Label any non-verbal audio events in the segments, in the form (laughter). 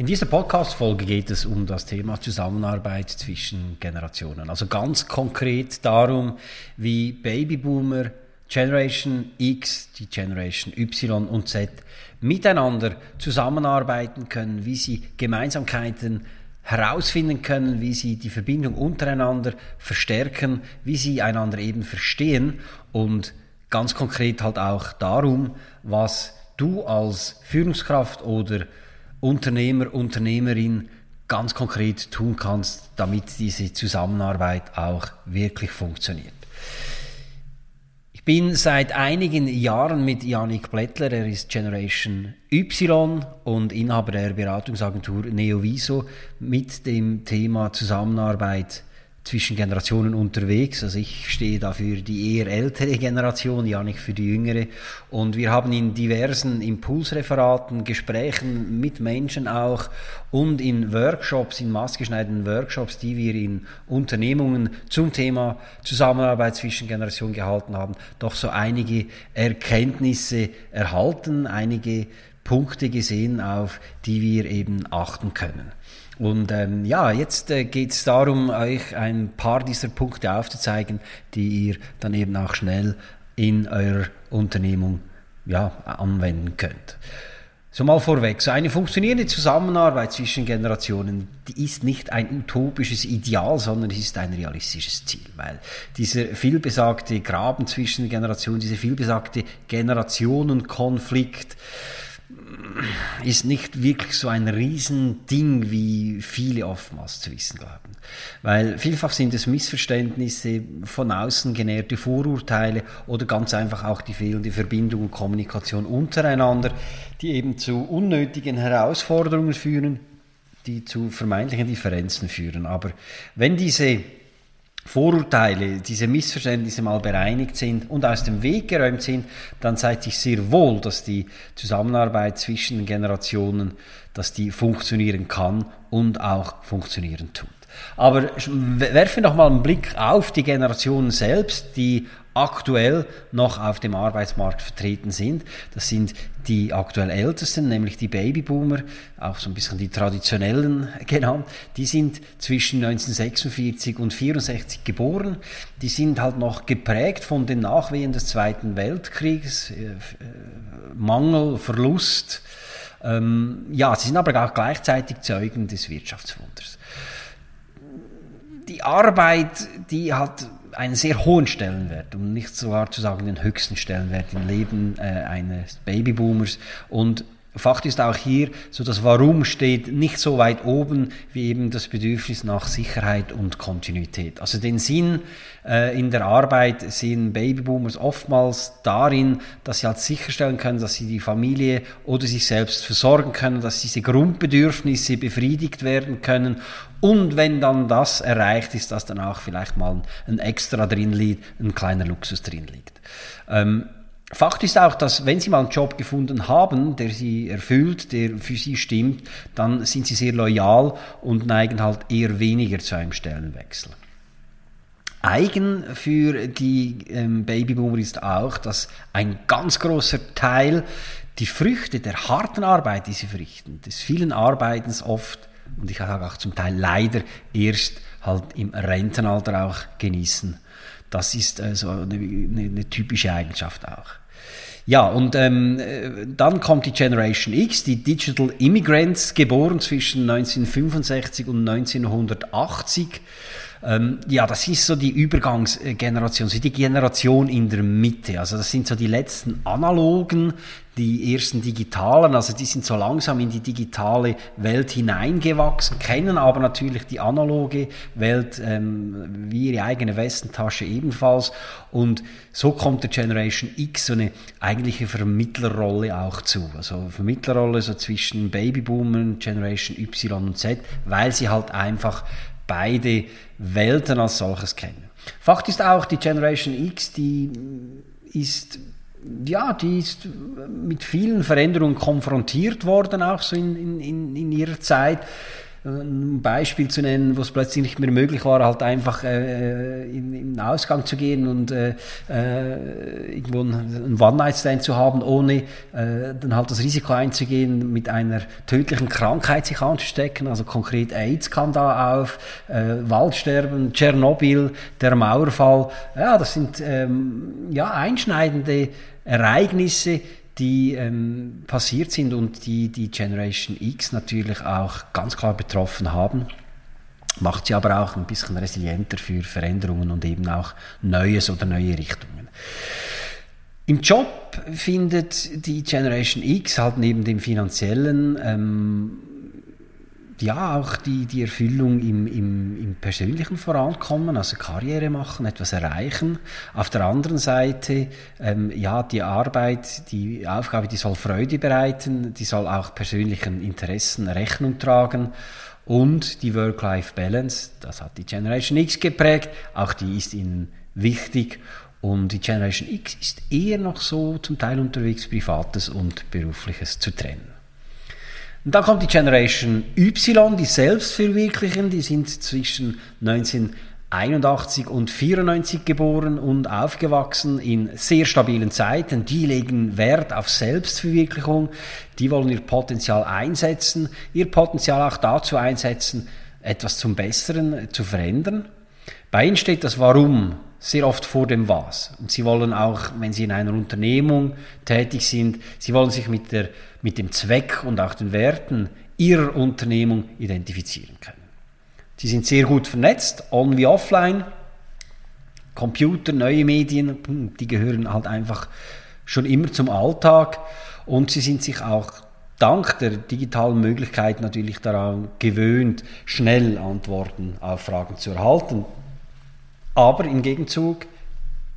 In dieser Podcast-Folge geht es um das Thema Zusammenarbeit zwischen Generationen. Also ganz konkret darum, wie Babyboomer, Generation X, die Generation Y und Z miteinander zusammenarbeiten können, wie sie Gemeinsamkeiten herausfinden können, wie sie die Verbindung untereinander verstärken, wie sie einander eben verstehen und ganz konkret halt auch darum, was du als Führungskraft oder Unternehmer, Unternehmerin ganz konkret tun kannst, damit diese Zusammenarbeit auch wirklich funktioniert. Ich bin seit einigen Jahren mit Janik Blättler, er ist Generation Y und Inhaber der Beratungsagentur Neoviso, mit dem Thema Zusammenarbeit zwischen Generationen unterwegs. Also ich stehe da für die eher ältere Generation, Janik für die jüngere. Und wir haben in diversen Impulsreferaten, Gesprächen mit Menschen auch und in Workshops, in maßgeschneiderten Workshops, die wir in Unternehmungen zum Thema Zusammenarbeit zwischen Generationen gehalten haben, doch so einige Erkenntnisse erhalten, einige Punkte gesehen, auf die wir eben achten können. Und ähm, ja, jetzt äh, geht es darum, euch ein paar dieser Punkte aufzuzeigen, die ihr dann eben auch schnell in eurer Unternehmung ja, anwenden könnt. So mal vorweg, so eine funktionierende Zusammenarbeit zwischen Generationen, die ist nicht ein utopisches Ideal, sondern es ist ein realistisches Ziel, weil dieser vielbesagte Graben zwischen Generationen, dieser vielbesagte Generationenkonflikt, ist nicht wirklich so ein Riesending, wie viele oftmals zu wissen glauben. Weil vielfach sind es Missverständnisse, von außen genährte Vorurteile oder ganz einfach auch die fehlende Verbindung und Kommunikation untereinander, die eben zu unnötigen Herausforderungen führen, die zu vermeintlichen Differenzen führen. Aber wenn diese Vorurteile, diese Missverständnisse mal bereinigt sind und aus dem Weg geräumt sind, dann zeigt sich sehr wohl, dass die Zusammenarbeit zwischen den Generationen, dass die funktionieren kann und auch funktionieren tut. Aber werfen doch mal einen Blick auf die Generationen selbst, die aktuell noch auf dem Arbeitsmarkt vertreten sind. Das sind die aktuell Ältesten, nämlich die Babyboomer, auch so ein bisschen die traditionellen (laughs) genannt. Die sind zwischen 1946 und 64 geboren. Die sind halt noch geprägt von den Nachwehen des Zweiten Weltkriegs, äh, äh, Mangel, Verlust. Ähm, ja, sie sind aber auch gleichzeitig Zeugen des Wirtschaftswunders die Arbeit, die hat einen sehr hohen Stellenwert, um nicht sogar zu sagen den höchsten Stellenwert im Leben äh, eines Babyboomers. Und Fakt ist auch hier, so das Warum steht nicht so weit oben wie eben das Bedürfnis nach Sicherheit und Kontinuität. Also den Sinn äh, in der Arbeit sehen Babyboomers oftmals darin, dass sie halt sicherstellen können, dass sie die Familie oder sich selbst versorgen können, dass diese Grundbedürfnisse befriedigt werden können und wenn dann das erreicht ist, dass dann auch vielleicht mal ein Extra drin liegt, ein kleiner Luxus drin liegt. Ähm, Fakt ist auch, dass wenn Sie mal einen Job gefunden haben, der Sie erfüllt, der für Sie stimmt, dann sind Sie sehr loyal und neigen halt eher weniger zu einem Stellenwechsel. Eigen für die ähm, Babyboomer ist auch, dass ein ganz großer Teil die Früchte der harten Arbeit, die sie verrichten, des vielen Arbeitens oft und ich sage auch zum Teil leider erst halt im Rentenalter auch genießen. Das ist äh, so eine, eine, eine typische Eigenschaft auch. Ja, und ähm, äh, dann kommt die Generation X, die Digital Immigrants, geboren zwischen 1965 und 1980. Ähm, ja, das ist so die Übergangsgeneration, so die Generation in der Mitte. Also das sind so die letzten analogen, die ersten digitalen, also die sind so langsam in die digitale Welt hineingewachsen, kennen aber natürlich die analoge Welt ähm, wie ihre eigene Westentasche ebenfalls. Und so kommt der Generation X so eine eigentliche Vermittlerrolle auch zu. Also Vermittlerrolle so zwischen Babyboomern, Generation Y und Z, weil sie halt einfach beide Welten als solches kennen. Fakt ist auch, die Generation X, die ist ja, die ist mit vielen Veränderungen konfrontiert worden, auch so in, in, in ihrer Zeit ein Beispiel zu nennen, wo es plötzlich nicht mehr möglich war, halt einfach äh, in, in den Ausgang zu gehen und äh, äh, irgendwo einen One-Night-Stand zu haben, ohne äh, dann halt das Risiko einzugehen, mit einer tödlichen Krankheit sich anzustecken. Also konkret AIDS kam da auf, äh, Waldsterben, Tschernobyl, der Mauerfall. Ja, das sind ähm, ja einschneidende Ereignisse, die ähm, passiert sind und die die Generation X natürlich auch ganz klar betroffen haben. Macht sie aber auch ein bisschen resilienter für Veränderungen und eben auch Neues oder neue Richtungen. Im Job findet die Generation X halt neben dem finanziellen ähm, ja, auch die, die Erfüllung im, im, im persönlichen Vorankommen, also Karriere machen, etwas erreichen. Auf der anderen Seite, ähm, ja, die Arbeit, die Aufgabe, die soll Freude bereiten, die soll auch persönlichen Interessen Rechnung tragen. Und die Work-Life-Balance, das hat die Generation X geprägt, auch die ist ihnen wichtig. Und die Generation X ist eher noch so zum Teil unterwegs, Privates und Berufliches zu trennen. Und dann kommt die Generation Y, die Selbstverwirklichen, die sind zwischen 1981 und 94 geboren und aufgewachsen in sehr stabilen Zeiten. Die legen Wert auf Selbstverwirklichung, die wollen ihr Potenzial einsetzen, ihr Potenzial auch dazu einsetzen, etwas zum Besseren zu verändern. Bei ihnen steht das Warum sehr oft vor dem Was. Und sie wollen auch, wenn sie in einer Unternehmung tätig sind, sie wollen sich mit, der, mit dem Zweck und auch den Werten ihrer Unternehmung identifizieren können. Sie sind sehr gut vernetzt, on wie offline. Computer, neue Medien, die gehören halt einfach schon immer zum Alltag und sie sind sich auch dank der digitalen Möglichkeit natürlich daran gewöhnt, schnell Antworten auf Fragen zu erhalten. Aber im Gegenzug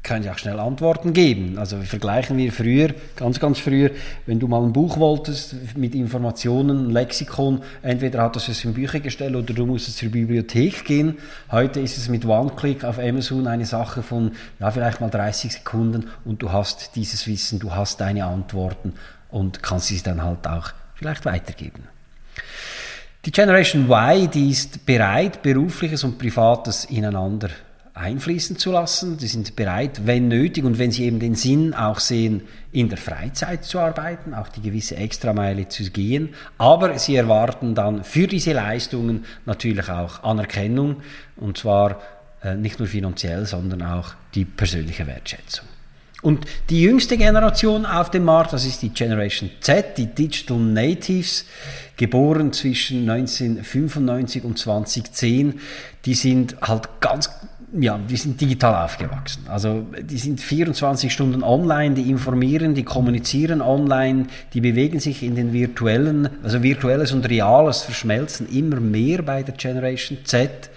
können sie auch schnell Antworten geben. Also vergleichen wir früher, ganz, ganz früher, wenn du mal ein Buch wolltest mit Informationen, ein Lexikon, entweder hattest du es im Büchergestell oder du musstest zur Bibliothek gehen. Heute ist es mit One-Click auf Amazon eine Sache von, ja, vielleicht mal 30 Sekunden und du hast dieses Wissen, du hast deine Antworten und kannst sie dann halt auch vielleicht weitergeben. Die Generation Y, die ist bereit, berufliches und privates ineinander einfließen zu lassen. Sie sind bereit, wenn nötig und wenn sie eben den Sinn auch sehen, in der Freizeit zu arbeiten, auch die gewisse Extrameile zu gehen. Aber sie erwarten dann für diese Leistungen natürlich auch Anerkennung und zwar äh, nicht nur finanziell, sondern auch die persönliche Wertschätzung. Und die jüngste Generation auf dem Markt, das ist die Generation Z, die Digital Natives, geboren zwischen 1995 und 2010, die sind halt ganz ja, die sind digital aufgewachsen. Also die sind 24 Stunden online, die informieren, die kommunizieren online, die bewegen sich in den virtuellen, also virtuelles und reales verschmelzen immer mehr bei der Generation Z.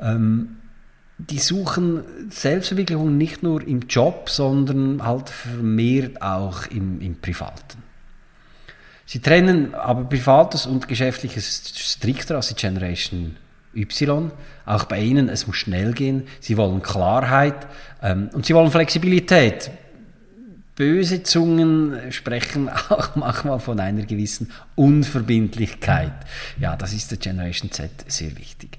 Ähm, die suchen Selbstverwirklichung nicht nur im Job, sondern halt vermehrt auch im, im Privaten. Sie trennen aber Privates und Geschäftliches strikter als die Generation Y. Auch bei ihnen, es muss schnell gehen. Sie wollen Klarheit ähm, und sie wollen Flexibilität. Böse Zungen sprechen (laughs) auch manchmal von einer gewissen Unverbindlichkeit. Ja, das ist der Generation Z sehr wichtig.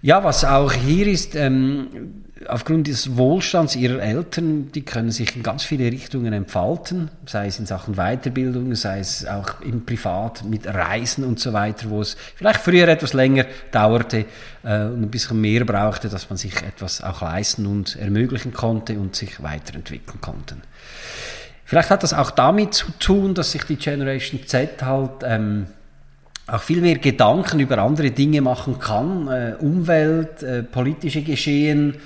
Ja, was auch hier ist, ähm, aufgrund des Wohlstands ihrer Eltern, die können sich in ganz viele Richtungen entfalten, sei es in Sachen Weiterbildung, sei es auch im Privat mit Reisen und so weiter, wo es vielleicht früher etwas länger dauerte äh, und ein bisschen mehr brauchte, dass man sich etwas auch leisten und ermöglichen konnte und sich weiterentwickeln konnte. Vielleicht hat das auch damit zu tun, dass sich die Generation Z halt ähm, auch viel mehr Gedanken über andere Dinge machen kann, äh, Umwelt, äh, politische Geschehen,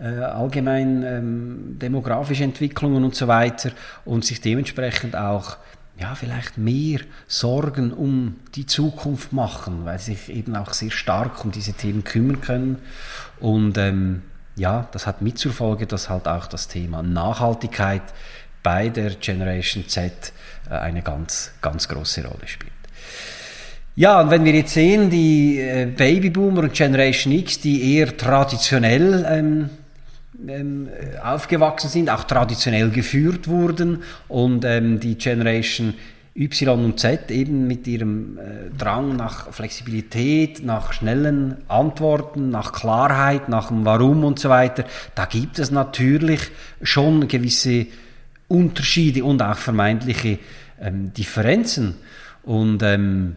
äh, allgemein ähm, demografische Entwicklungen und so weiter und sich dementsprechend auch ja, vielleicht mehr Sorgen um die Zukunft machen, weil sie sich eben auch sehr stark um diese Themen kümmern können. Und ähm, ja, das hat mit zur Folge, dass halt auch das Thema Nachhaltigkeit bei der Generation Z äh, eine ganz, ganz große Rolle spielt. Ja, und wenn wir jetzt sehen, die äh, Babyboomer und Generation X, die eher traditionell ähm, ähm, aufgewachsen sind, auch traditionell geführt wurden und ähm, die Generation Y und Z eben mit ihrem äh, Drang nach Flexibilität, nach schnellen Antworten, nach Klarheit, nach dem Warum und so weiter, da gibt es natürlich schon gewisse Unterschiede und auch vermeintliche ähm, Differenzen. Und ähm,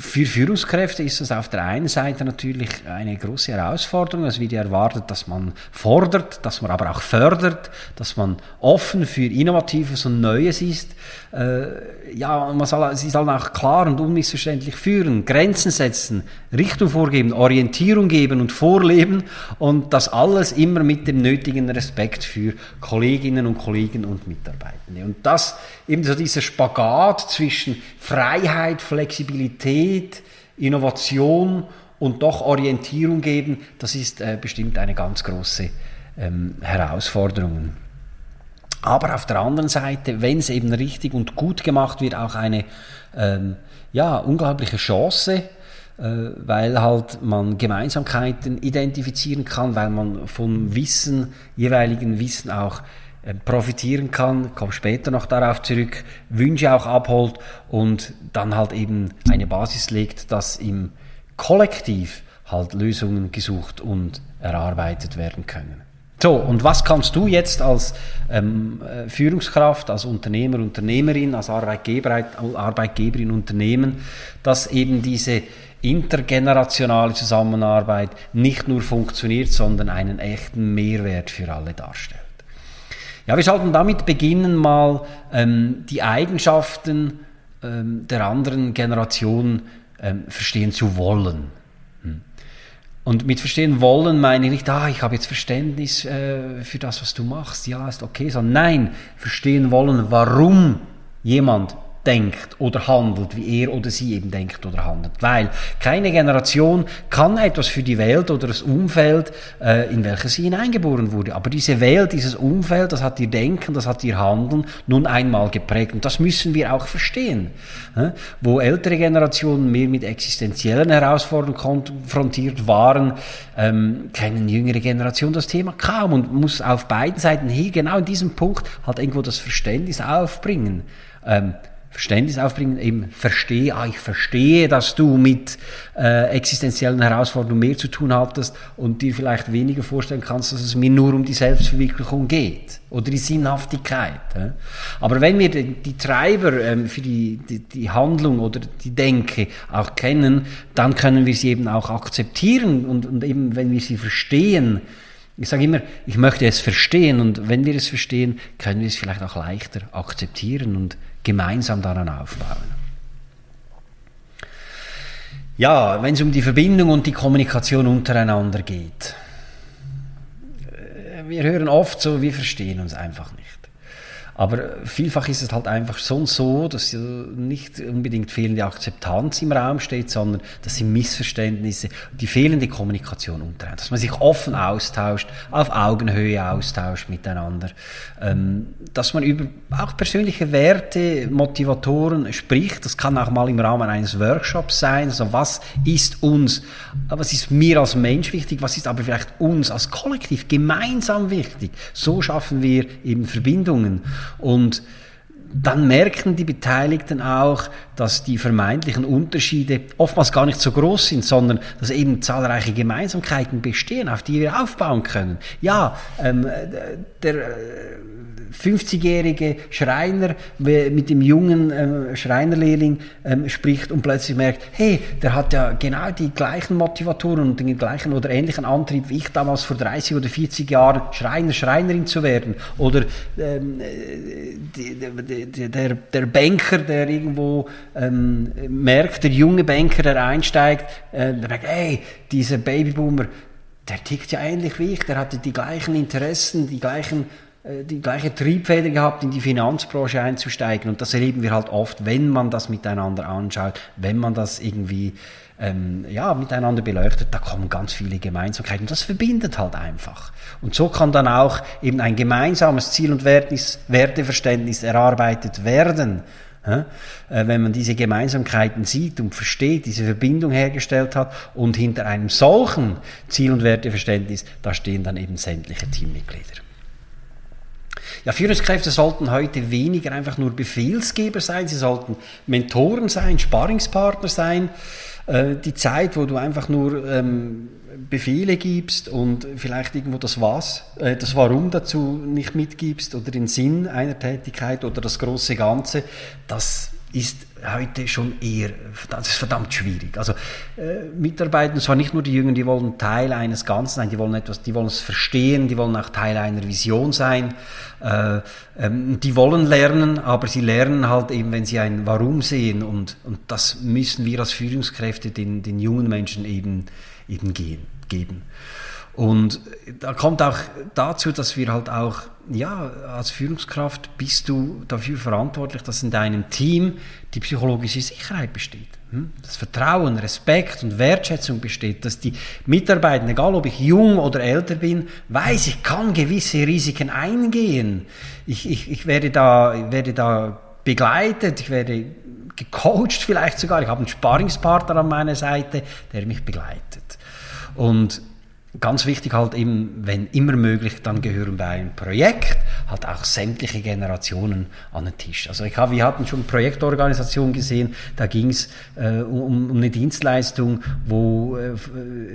für Führungskräfte ist das auf der einen Seite natürlich eine große Herausforderung. Es wird erwartet, dass man fordert, dass man aber auch fördert, dass man offen für Innovatives und Neues ist. Äh, ja, man soll, sie soll auch klar und unmissverständlich führen, Grenzen setzen, Richtung vorgeben, Orientierung geben und vorleben und das alles immer mit dem nötigen Respekt für Kolleginnen und Kollegen und Mitarbeitende. Und das eben so dieser Spagat zwischen Freiheit, Flexibilität, Innovation und doch Orientierung geben, das ist äh, bestimmt eine ganz große ähm, Herausforderung. Aber auf der anderen Seite, wenn es eben richtig und gut gemacht wird, auch eine ähm, ja, unglaubliche Chance, äh, weil halt man Gemeinsamkeiten identifizieren kann, weil man vom Wissen, jeweiligen Wissen auch profitieren kann, komme später noch darauf zurück, Wünsche auch abholt und dann halt eben eine Basis legt, dass im Kollektiv halt Lösungen gesucht und erarbeitet werden können. So, und was kannst du jetzt als ähm, äh, Führungskraft, als Unternehmer, Unternehmerin, als Arbeitgeber, Arbeitgeberin unternehmen, dass eben diese intergenerationale Zusammenarbeit nicht nur funktioniert, sondern einen echten Mehrwert für alle darstellt? Ja, wir sollten damit beginnen, mal ähm, die Eigenschaften ähm, der anderen Generation ähm, verstehen zu wollen. Hm. Und mit verstehen wollen meine ich nicht, ah, ich habe jetzt Verständnis äh, für das, was du machst, ja, ist okay, sondern nein, verstehen wollen, warum jemand denkt oder handelt, wie er oder sie eben denkt oder handelt. Weil keine Generation kann etwas für die Welt oder das Umfeld, äh, in welches sie hineingeboren wurde. Aber diese Welt, dieses Umfeld, das hat ihr Denken, das hat ihr Handeln nun einmal geprägt. Und das müssen wir auch verstehen. Wo ältere Generationen mehr mit existenziellen Herausforderungen konfrontiert waren, ähm, kennen jüngere Generationen das Thema kaum und muss auf beiden Seiten hier genau in diesem Punkt halt irgendwo das Verständnis aufbringen. Ähm, Verständnis aufbringen, eben verstehe, ah, ich verstehe, dass du mit äh, existenziellen Herausforderungen mehr zu tun hattest und dir vielleicht weniger vorstellen kannst, dass es mir nur um die Selbstverwirklichung geht oder die Sinnhaftigkeit. Äh. Aber wenn wir die, die Treiber ähm, für die, die, die Handlung oder die Denke auch kennen, dann können wir sie eben auch akzeptieren und, und eben, wenn wir sie verstehen, ich sage immer, ich möchte es verstehen und wenn wir es verstehen, können wir es vielleicht auch leichter akzeptieren und gemeinsam daran aufbauen. Ja, wenn es um die Verbindung und die Kommunikation untereinander geht. Äh, wir hören oft so, wir verstehen uns einfach nicht. Aber vielfach ist es halt einfach schon so, dass nicht unbedingt fehlende Akzeptanz im Raum steht, sondern das sind Missverständnisse, die fehlende Kommunikation untereinander. Dass man sich offen austauscht, auf Augenhöhe austauscht miteinander. Ähm, dass man über auch persönliche Werte, Motivatoren spricht. Das kann auch mal im Rahmen eines Workshops sein. Also was ist uns, was ist mir als Mensch wichtig, was ist aber vielleicht uns als Kollektiv gemeinsam wichtig. So schaffen wir eben Verbindungen. Und dann merken die Beteiligten auch, dass die vermeintlichen Unterschiede oftmals gar nicht so groß sind, sondern dass eben zahlreiche Gemeinsamkeiten bestehen, auf die wir aufbauen können. Ja, ähm, der 50-jährige Schreiner mit dem jungen ähm, Schreinerlehrling ähm, spricht und plötzlich merkt, hey, der hat ja genau die gleichen Motivatoren und den gleichen oder ähnlichen Antrieb wie ich damals vor 30 oder 40 Jahren Schreiner, Schreinerin zu werden. Oder ähm, die, die, der, der Banker, der irgendwo ähm, merkt, der junge Banker, der einsteigt, äh, der merkt, hey, dieser Babyboomer, der tickt ja ähnlich wie ich, der hatte die gleichen Interessen, die gleichen äh, die gleiche Triebfeder gehabt, in die Finanzbranche einzusteigen. Und das erleben wir halt oft, wenn man das miteinander anschaut, wenn man das irgendwie ähm, ja, miteinander beleuchtet, da kommen ganz viele Gemeinsamkeiten. Das verbindet halt einfach. Und so kann dann auch eben ein gemeinsames Ziel- und Werteverständnis erarbeitet werden. Wenn man diese Gemeinsamkeiten sieht und versteht, diese Verbindung hergestellt hat und hinter einem solchen Ziel- und Werteverständnis, da stehen dann eben sämtliche Teammitglieder. Ja, Führungskräfte sollten heute weniger einfach nur Befehlsgeber sein, sie sollten Mentoren sein, Sparringspartner sein. Äh, die Zeit, wo du einfach nur ähm, Befehle gibst und vielleicht irgendwo das Was, äh, das Warum dazu nicht mitgibst oder den Sinn einer Tätigkeit oder das große Ganze, das ist heute schon eher, das ist verdammt schwierig. Also äh, Mitarbeiter, zwar nicht nur die Jünger, die wollen Teil eines Ganzen sein, die wollen etwas, die wollen es verstehen, die wollen auch Teil einer Vision sein, äh, ähm, die wollen lernen, aber sie lernen halt eben, wenn sie ein Warum sehen und, und das müssen wir als Führungskräfte den, den jungen Menschen eben, eben gehen, geben. Und da kommt auch dazu, dass wir halt auch, ja, als Führungskraft bist du dafür verantwortlich, dass in deinem Team die psychologische Sicherheit besteht. Hm? Dass Vertrauen, Respekt und Wertschätzung besteht, dass die Mitarbeiter, egal ob ich jung oder älter bin, weiß, ich kann gewisse Risiken eingehen. Ich, ich, ich werde, da, werde da begleitet, ich werde gecoacht vielleicht sogar, ich habe einen Sparingspartner an meiner Seite, der mich begleitet. Und Ganz wichtig halt eben, wenn immer möglich, dann gehören bei einem Projekt halt auch sämtliche Generationen an den Tisch. Also ich habe, wir hatten schon Projektorganisation gesehen, da ging es äh, um, um eine Dienstleistung, wo äh,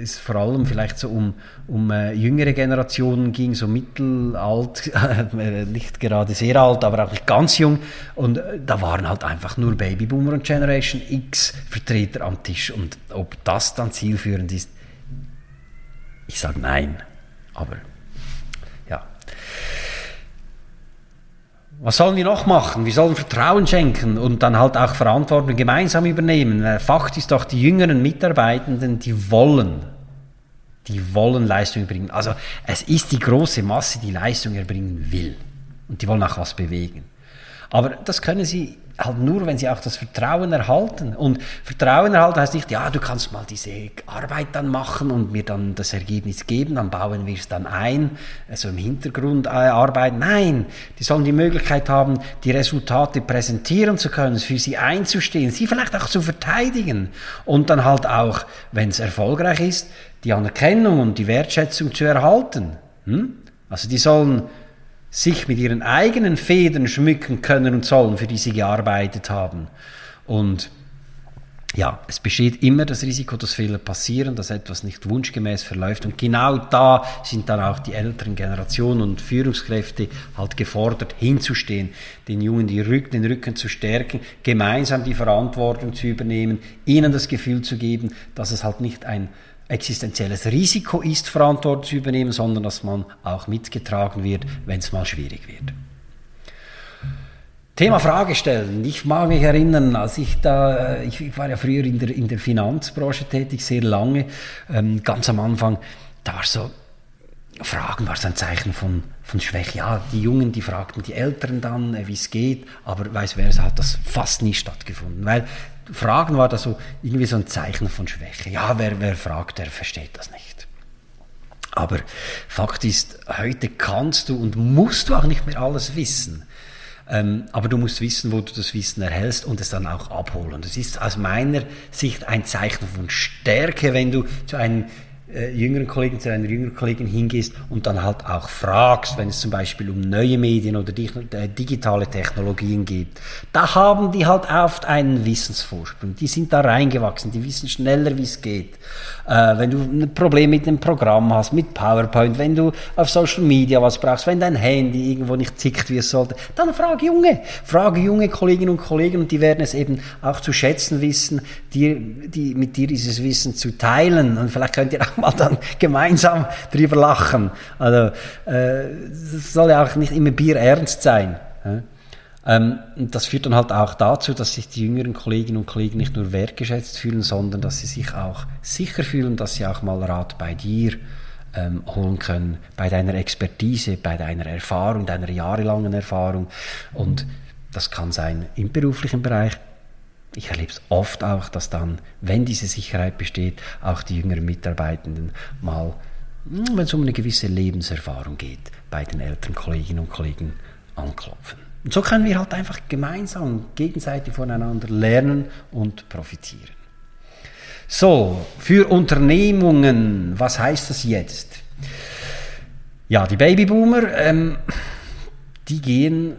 es vor allem vielleicht so um, um äh, jüngere Generationen ging, so mittelalt, (laughs) äh, nicht gerade sehr alt, aber auch nicht ganz jung. Und äh, da waren halt einfach nur Babyboomer und Generation X Vertreter am Tisch. Und ob das dann zielführend ist, ich sage nein. Aber ja. Was sollen wir noch machen? Wir sollen Vertrauen schenken und dann halt auch Verantwortung gemeinsam übernehmen. Fakt ist doch, die jüngeren Mitarbeitenden, die wollen, die wollen Leistung erbringen. Also es ist die große Masse, die Leistung erbringen will. Und die wollen auch was bewegen. Aber das können sie halt nur, wenn sie auch das Vertrauen erhalten. Und Vertrauen erhalten heißt nicht, ja, du kannst mal diese Arbeit dann machen und mir dann das Ergebnis geben, dann bauen wir es dann ein, also im Hintergrund äh, arbeiten. Nein, die sollen die Möglichkeit haben, die Resultate präsentieren zu können, für sie einzustehen, sie vielleicht auch zu verteidigen und dann halt auch, wenn es erfolgreich ist, die Anerkennung und die Wertschätzung zu erhalten. Hm? Also die sollen sich mit ihren eigenen Federn schmücken können und sollen, für die sie gearbeitet haben. Und ja, es besteht immer das Risiko, dass Fehler passieren, dass etwas nicht wunschgemäß verläuft. Und genau da sind dann auch die älteren Generationen und Führungskräfte halt gefordert, hinzustehen, den Jungen die Rück, den Rücken zu stärken, gemeinsam die Verantwortung zu übernehmen, ihnen das Gefühl zu geben, dass es halt nicht ein existenzielles Risiko ist, Verantwortung zu übernehmen, sondern dass man auch mitgetragen wird, wenn es mal schwierig wird. Thema Frage stellen. Ich mag mich erinnern, als ich da, äh, ich war ja früher in der, in der Finanzbranche tätig, sehr lange, ähm, ganz am Anfang, da war so, Fragen war so ein Zeichen von, von Schwäche. Ja, die Jungen, die fragten die Älteren dann, äh, wie es geht, aber weiß versa hat das fast nie stattgefunden, weil Fragen war da so irgendwie so ein Zeichen von Schwäche. Ja, wer, wer fragt, der versteht das nicht. Aber Fakt ist, heute kannst du und musst du auch nicht mehr alles wissen. Ähm, aber du musst wissen, wo du das Wissen erhältst und es dann auch abholen. Das ist aus meiner Sicht ein Zeichen von Stärke, wenn du zu einem äh, jüngeren Kollegen, zu einer jüngeren Kollegin hingehst und dann halt auch fragst, wenn es zum Beispiel um neue Medien oder äh, digitale Technologien geht. Da haben die halt oft einen Wissensvorsprung. Die sind da reingewachsen, die wissen schneller, wie es geht. Äh, wenn du ein Problem mit einem Programm hast, mit PowerPoint, wenn du auf Social Media was brauchst, wenn dein Handy irgendwo nicht zickt, wie es sollte, dann frag junge, frage junge Kolleginnen und Kollegen und die werden es eben auch zu schätzen wissen, die, die, mit dir dieses Wissen zu teilen und vielleicht könnt ihr auch mal dann (laughs) gemeinsam drüber lachen. Also, äh, das soll ja auch nicht immer Bier ernst sein. Ja? Ähm, das führt dann halt auch dazu, dass sich die jüngeren Kolleginnen und Kollegen nicht nur wertgeschätzt fühlen, sondern dass sie sich auch sicher fühlen, dass sie auch mal Rat bei dir ähm, holen können, bei deiner Expertise, bei deiner Erfahrung, deiner jahrelangen Erfahrung. Und das kann sein im beruflichen Bereich. Ich erlebe es oft auch, dass dann, wenn diese Sicherheit besteht, auch die jüngeren Mitarbeitenden mal, wenn es um eine gewisse Lebenserfahrung geht, bei den älteren Kolleginnen und Kollegen anklopfen. Und so können wir halt einfach gemeinsam gegenseitig voneinander lernen und profitieren. So, für Unternehmungen, was heißt das jetzt? Ja, die Babyboomer, ähm, die gehen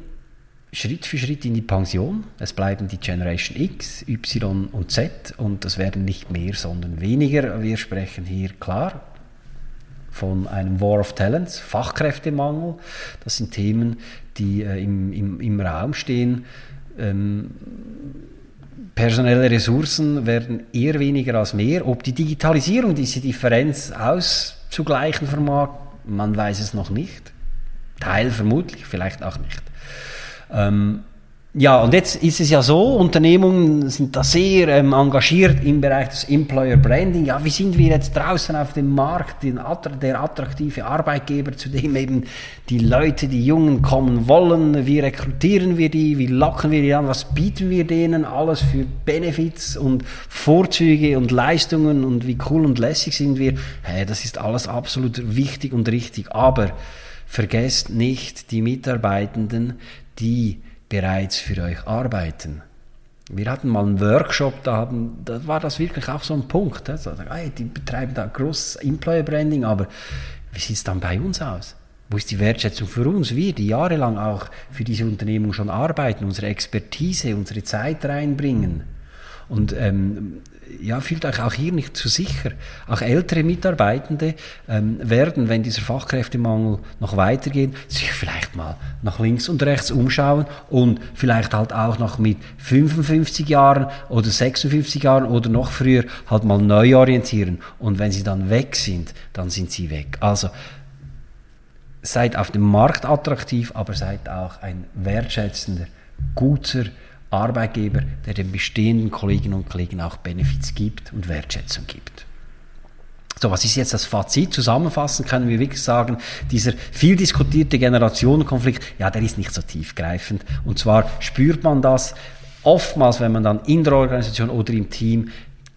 Schritt für Schritt in die Pension. Es bleiben die Generation X, Y und Z und das werden nicht mehr, sondern weniger. Wir sprechen hier klar von einem War of Talents, Fachkräftemangel. Das sind Themen, die äh, im, im, im Raum stehen. Ähm, personelle Ressourcen werden eher weniger als mehr. Ob die Digitalisierung diese Differenz auszugleichen vermag, man weiß es noch nicht. Teil vermutlich, vielleicht auch nicht. Ähm, ja, und jetzt ist es ja so, Unternehmungen sind da sehr ähm, engagiert im Bereich des Employer Branding. Ja, wie sind wir jetzt draußen auf dem Markt, der attraktive Arbeitgeber, zu dem eben die Leute, die Jungen kommen wollen? Wie rekrutieren wir die? Wie locken wir die an? Was bieten wir denen? Alles für Benefits und Vorzüge und Leistungen und wie cool und lässig sind wir? Hey, das ist alles absolut wichtig und richtig. Aber vergesst nicht die Mitarbeitenden, die bereits für euch arbeiten. Wir hatten mal einen Workshop, da, haben, da war das wirklich auch so ein Punkt. Also, die betreiben da großes Employer Branding, aber wie sieht es dann bei uns aus? Wo ist die Wertschätzung für uns? Wir, die jahrelang auch für diese Unternehmung schon arbeiten, unsere Expertise, unsere Zeit reinbringen. Und ähm, ja, fühlt euch auch hier nicht zu sicher. Auch ältere Mitarbeitende ähm, werden, wenn dieser Fachkräftemangel noch weitergeht, sich vielleicht mal nach links und rechts umschauen und vielleicht halt auch noch mit 55 Jahren oder 56 Jahren oder noch früher halt mal neu orientieren. Und wenn sie dann weg sind, dann sind sie weg. Also seid auf dem Markt attraktiv, aber seid auch ein wertschätzender, guter, Arbeitgeber, der den bestehenden Kolleginnen und Kollegen auch Benefits gibt und Wertschätzung gibt. So, was ist jetzt das Fazit? Zusammenfassend können wir wirklich sagen, dieser viel diskutierte Generationenkonflikt, ja, der ist nicht so tiefgreifend. Und zwar spürt man das oftmals, wenn man dann in der Organisation oder im Team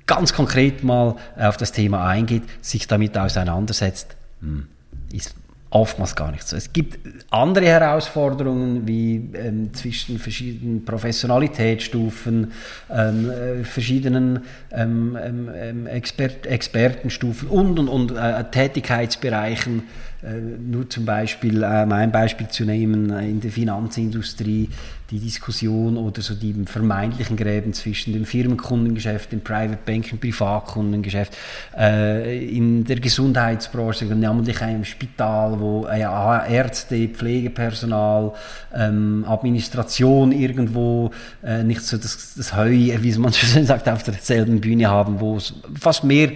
ganz konkret mal auf das Thema eingeht, sich damit auseinandersetzt, hm, ist Oftmals gar nicht so. Es gibt andere Herausforderungen wie ähm, zwischen verschiedenen Professionalitätsstufen, ähm, äh, verschiedenen ähm, ähm, ähm Expert Expertenstufen und und und äh, Tätigkeitsbereichen nur zum Beispiel, äh, ein Beispiel zu nehmen, äh, in der Finanzindustrie die Diskussion oder so die vermeintlichen Gräben zwischen dem Firmenkundengeschäft, dem Private Banking, Privatkundengeschäft, äh, in der Gesundheitsbranche, namentlich einem Spital, wo äh, Ärzte, Pflegepersonal, ähm, Administration irgendwo äh, nicht so das, das Heu, wie man so schön (laughs) sagt, auf derselben Bühne haben, wo es fast mehr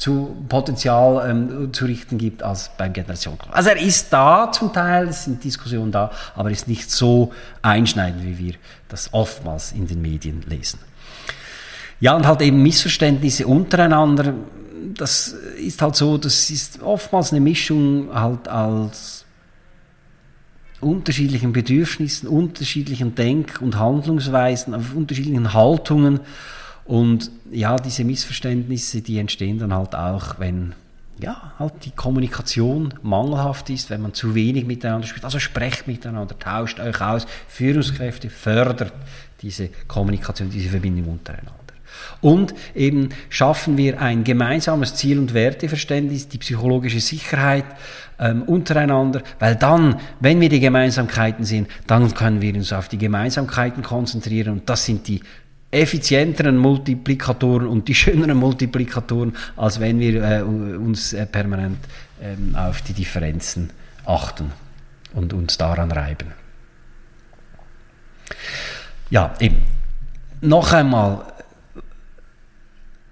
zu Potenzial ähm, zu richten gibt als beim Generationenkonflikt. Also er ist da zum Teil, es sind Diskussionen da, aber ist nicht so einschneidend, wie wir das oftmals in den Medien lesen. Ja, und halt eben Missverständnisse untereinander, das ist halt so, das ist oftmals eine Mischung halt als unterschiedlichen Bedürfnissen, unterschiedlichen Denk- und Handlungsweisen, auf unterschiedlichen Haltungen und ja, diese Missverständnisse, die entstehen dann halt auch, wenn ja, halt die Kommunikation mangelhaft ist, wenn man zu wenig miteinander spricht. Also sprecht miteinander, tauscht euch aus. Führungskräfte fördert diese Kommunikation, diese Verbindung untereinander. Und eben schaffen wir ein gemeinsames Ziel- und Werteverständnis, die psychologische Sicherheit ähm, untereinander, weil dann, wenn wir die Gemeinsamkeiten sehen, dann können wir uns auf die Gemeinsamkeiten konzentrieren und das sind die effizienteren Multiplikatoren und die schöneren Multiplikatoren, als wenn wir äh, uns äh, permanent ähm, auf die Differenzen achten und uns daran reiben. Ja, eben. Noch einmal,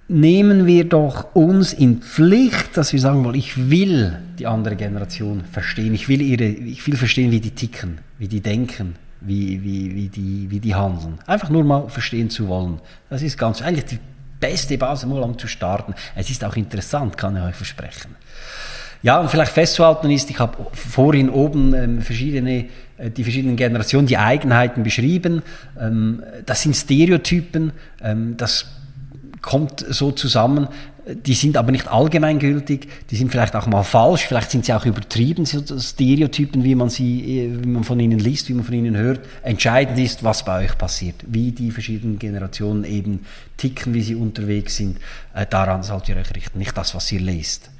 nehmen wir doch uns in Pflicht, dass wir sagen wollen, ich will die andere Generation verstehen, ich will, ihre, ich will verstehen, wie die ticken, wie die denken, wie, wie, wie, die, wie die handeln. Einfach nur mal verstehen zu wollen. Das ist ganz, eigentlich die beste Basis, mal um zu starten. Es ist auch interessant, kann ich euch versprechen. Ja, und vielleicht festzuhalten ist, ich habe vorhin oben ähm, verschiedene, äh, die verschiedenen Generationen, die Eigenheiten beschrieben. Ähm, das sind Stereotypen, ähm, das kommt so zusammen. Die sind aber nicht allgemeingültig, die sind vielleicht auch mal falsch, vielleicht sind sie auch übertrieben, so Stereotypen, wie man sie, äh, wie man von ihnen liest, wie man von ihnen hört. Entscheidend ist, was bei euch passiert, wie die verschiedenen Generationen eben ticken, wie sie unterwegs sind. Äh, daran sollt ihr euch richten, nicht das, was ihr lest.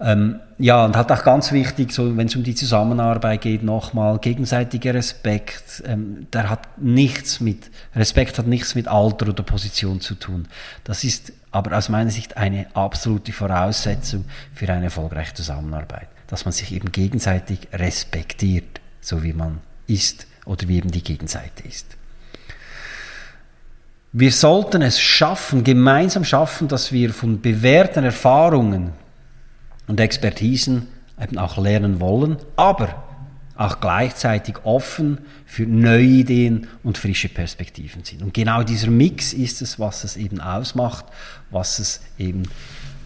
Ähm, ja, und halt auch ganz wichtig, so, wenn es um die Zusammenarbeit geht, nochmal gegenseitiger Respekt. Ähm, der hat nichts mit, Respekt hat nichts mit Alter oder Position zu tun. Das ist aber aus meiner Sicht eine absolute Voraussetzung für eine erfolgreiche Zusammenarbeit. Dass man sich eben gegenseitig respektiert, so wie man ist oder wie eben die Gegenseite ist. Wir sollten es schaffen, gemeinsam schaffen, dass wir von bewährten Erfahrungen und Expertisen eben auch lernen wollen, aber auch gleichzeitig offen für neue Ideen und frische Perspektiven sind. Und genau dieser Mix ist es, was es eben ausmacht, was es eben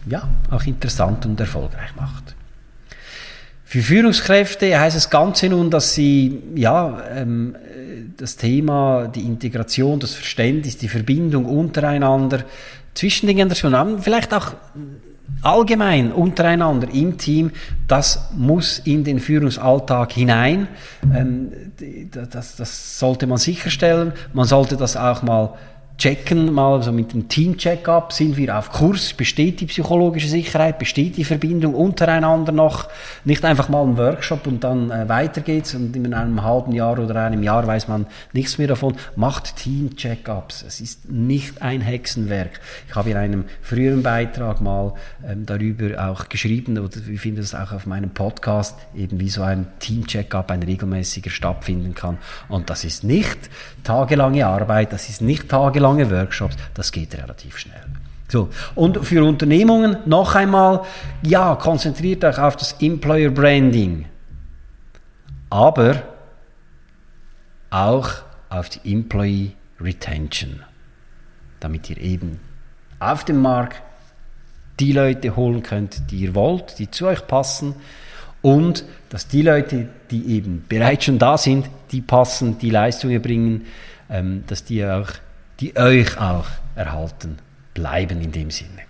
ja, auch interessant und erfolgreich macht. Für Führungskräfte heißt es Ganze nun, dass sie ja, ähm, das Thema, die Integration, das Verständnis, die Verbindung untereinander zwischen den Generationen haben, vielleicht auch allgemein untereinander im Team, das muss in den Führungsalltag hinein. Ähm, das, das sollte man sicherstellen. Man sollte das auch mal checken, mal so mit dem Team-Check-up, sind wir auf Kurs, besteht die psychologische Sicherheit, besteht die Verbindung untereinander noch, nicht einfach mal ein Workshop und dann äh, weiter geht's und in einem halben Jahr oder einem Jahr weiß man nichts mehr davon, macht Team-Check-ups, es ist nicht ein Hexenwerk. Ich habe in einem früheren Beitrag mal ähm, darüber auch geschrieben, oder ich finde es auch auf meinem Podcast, eben wie so ein Team-Check-up, ein regelmäßiger stattfinden kann. Und das ist nicht tagelange Arbeit, das ist nicht tagelange lange Workshops, das geht relativ schnell. So. Und für Unternehmungen noch einmal, ja, konzentriert euch auf das Employer Branding, aber auch auf die Employee Retention, damit ihr eben auf dem Markt die Leute holen könnt, die ihr wollt, die zu euch passen und dass die Leute, die eben bereits schon da sind, die passen, die Leistungen bringen, ähm, dass die auch die euch auch erhalten bleiben in dem Sinne.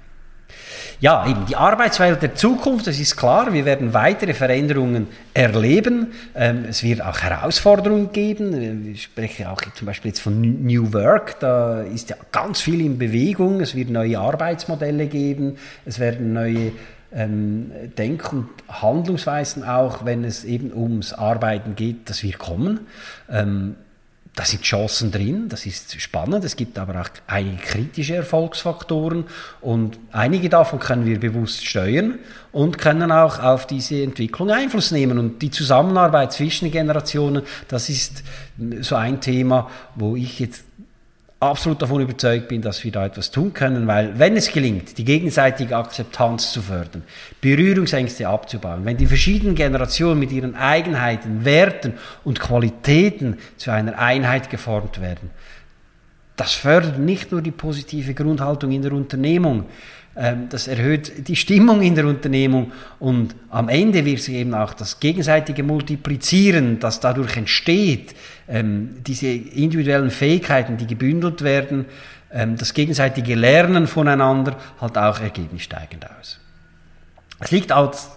Ja, eben die Arbeitswelt der Zukunft, das ist klar, wir werden weitere Veränderungen erleben. Ähm, es wird auch Herausforderungen geben. Ich spreche auch zum Beispiel jetzt von New Work, da ist ja ganz viel in Bewegung. Es wird neue Arbeitsmodelle geben, es werden neue ähm, Denk- und Handlungsweisen auch, wenn es eben ums Arbeiten geht, das wir kommen. Ähm, da sind Chancen drin, das ist spannend. Es gibt aber auch einige kritische Erfolgsfaktoren und einige davon können wir bewusst steuern und können auch auf diese Entwicklung Einfluss nehmen. Und die Zusammenarbeit zwischen Generationen, das ist so ein Thema, wo ich jetzt absolut davon überzeugt bin, dass wir da etwas tun können, weil wenn es gelingt, die gegenseitige Akzeptanz zu fördern, Berührungsängste abzubauen, wenn die verschiedenen Generationen mit ihren Eigenheiten, Werten und Qualitäten zu einer Einheit geformt werden, das fördert nicht nur die positive Grundhaltung in der Unternehmung, das erhöht die Stimmung in der Unternehmung und am Ende wird sich eben auch das gegenseitige Multiplizieren, das dadurch entsteht, ähm, diese individuellen Fähigkeiten, die gebündelt werden, ähm, das gegenseitige Lernen voneinander halt auch ergebnissteigend aus. Es liegt als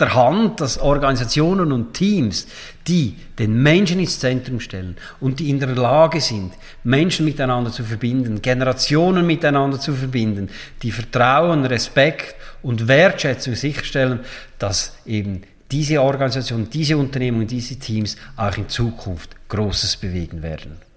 der Hand, dass Organisationen und Teams, die den Menschen ins Zentrum stellen und die in der Lage sind, Menschen miteinander zu verbinden, Generationen miteinander zu verbinden, die Vertrauen, Respekt und Wertschätzung sicherstellen, dass eben diese Organisationen, diese Unternehmen, diese Teams auch in Zukunft Großes bewegen werden.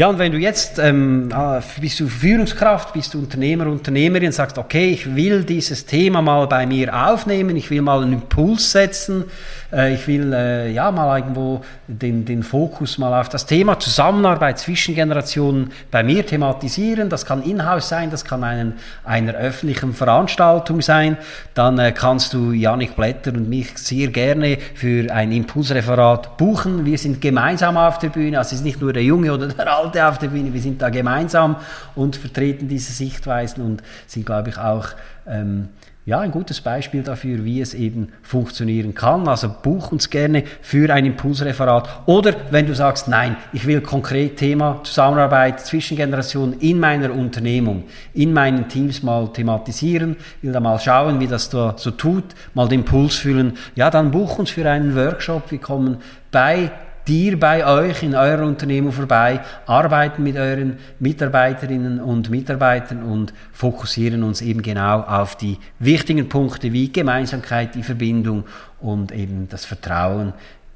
Ja, und wenn du jetzt ähm, ah, bist du Führungskraft, bist du Unternehmer, Unternehmerin, sagst, okay, ich will dieses Thema mal bei mir aufnehmen, ich will mal einen Impuls setzen, äh, ich will äh, ja mal irgendwo den, den Fokus mal auf das Thema Zusammenarbeit zwischen Generationen bei mir thematisieren. Das kann in-house sein, das kann einen, einer öffentlichen Veranstaltung sein. Dann äh, kannst du Janik Blätter und mich sehr gerne für ein Impulsreferat buchen. Wir sind gemeinsam auf der Bühne, also es ist nicht nur der Junge oder der Alte auf der Bühne, wir sind da gemeinsam und vertreten diese Sichtweisen und sind, glaube ich, auch ähm, ja, ein gutes Beispiel dafür, wie es eben funktionieren kann. Also buch uns gerne für ein Impulsreferat. Oder wenn du sagst, nein, ich will konkret Thema Zusammenarbeit zwischen Generationen in meiner Unternehmung, in meinen Teams mal thematisieren, will da mal schauen, wie das da so tut, mal den Puls fühlen, ja, dann buch uns für einen Workshop. Wir kommen bei dir bei euch in eurer Unternehmung vorbei, arbeiten mit euren Mitarbeiterinnen und Mitarbeitern und fokussieren uns eben genau auf die wichtigen Punkte wie Gemeinsamkeit, die Verbindung und eben das Vertrauen,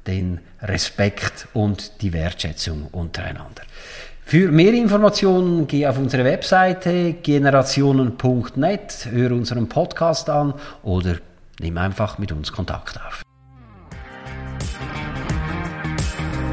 den Respekt und die Wertschätzung untereinander. Für mehr Informationen geh auf unsere Webseite generationen.net, höre unseren Podcast an oder nimm einfach mit uns Kontakt auf.